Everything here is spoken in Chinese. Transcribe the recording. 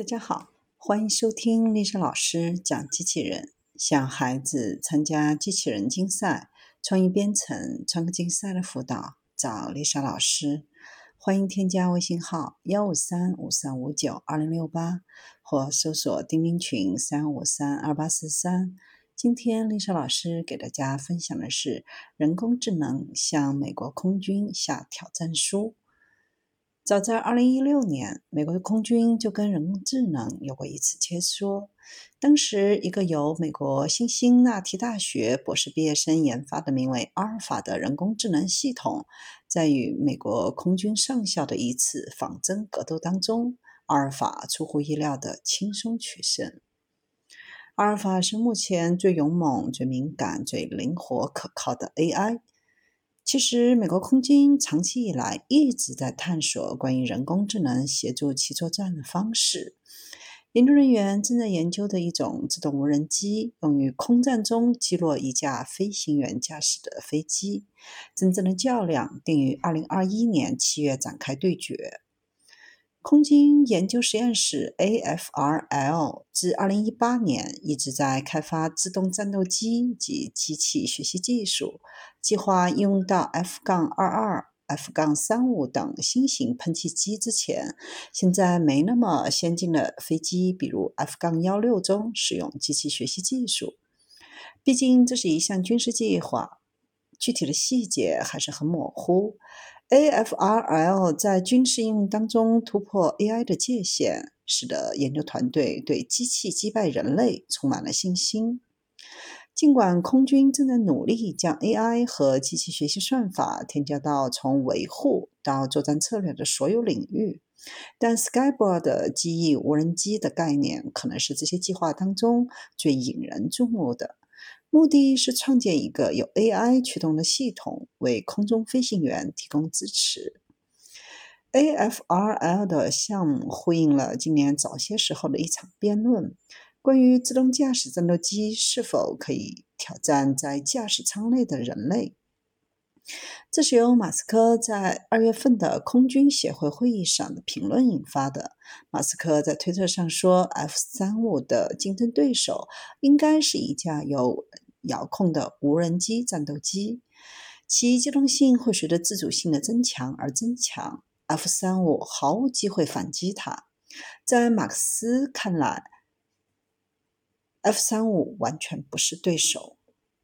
大家好，欢迎收听丽莎老师讲机器人。想孩子参加机器人竞赛、创意编程、创客竞赛的辅导，找丽莎老师。欢迎添加微信号幺五三五三五九二零六八，或搜索钉钉群三五三二八四三。今天丽莎老师给大家分享的是人工智能向美国空军下挑战书。早在2016年，美国空军就跟人工智能有过一次切磋。当时，一个由美国辛辛那提大学博士毕业生研发的名为阿尔法的人工智能系统，在与美国空军上校的一次仿真格斗当中，阿尔法出乎意料的轻松取胜。阿尔法是目前最勇猛、最敏感、最灵活可靠的 AI。其实，美国空军长期以来一直在探索关于人工智能协助其作战的方式。研究人员正在研究的一种自动无人机，用于空战中击落一架飞行员驾驶的飞机。真正的较量定于二零二一年七月展开对决。空军研究实验室 （AFRL） 自2018年一直在开发自动战斗机及机器学习技术，计划应用到 F-22、F-35 等新型喷气机之前。现在没那么先进的飞机，比如 F-16 中使用机器学习技术。毕竟这是一项军事计划，具体的细节还是很模糊。AFRL 在军事应用当中突破 AI 的界限，使得研究团队对机器击败人类充满了信心。尽管空军正在努力将 AI 和机器学习算法添加到从维护到作战策略的所有领域，但 Skyborg 机翼无人机的概念可能是这些计划当中最引人注目的。目的是创建一个由 AI 驱动的系统，为空中飞行员提供支持。AFRL 的项目呼应了今年早些时候的一场辩论，关于自动驾驶战斗机是否可以挑战在驾驶舱内的人类。这是由马斯克在二月份的空军协会会议上的评论引发的。马斯克在推特上说：“F-35 的竞争对手应该是一架有遥控的无人机战斗机，其机动性会随着自主性的增强而增强。F-35 毫无机会反击它。在马克思看来，F-35 完全不是对手。”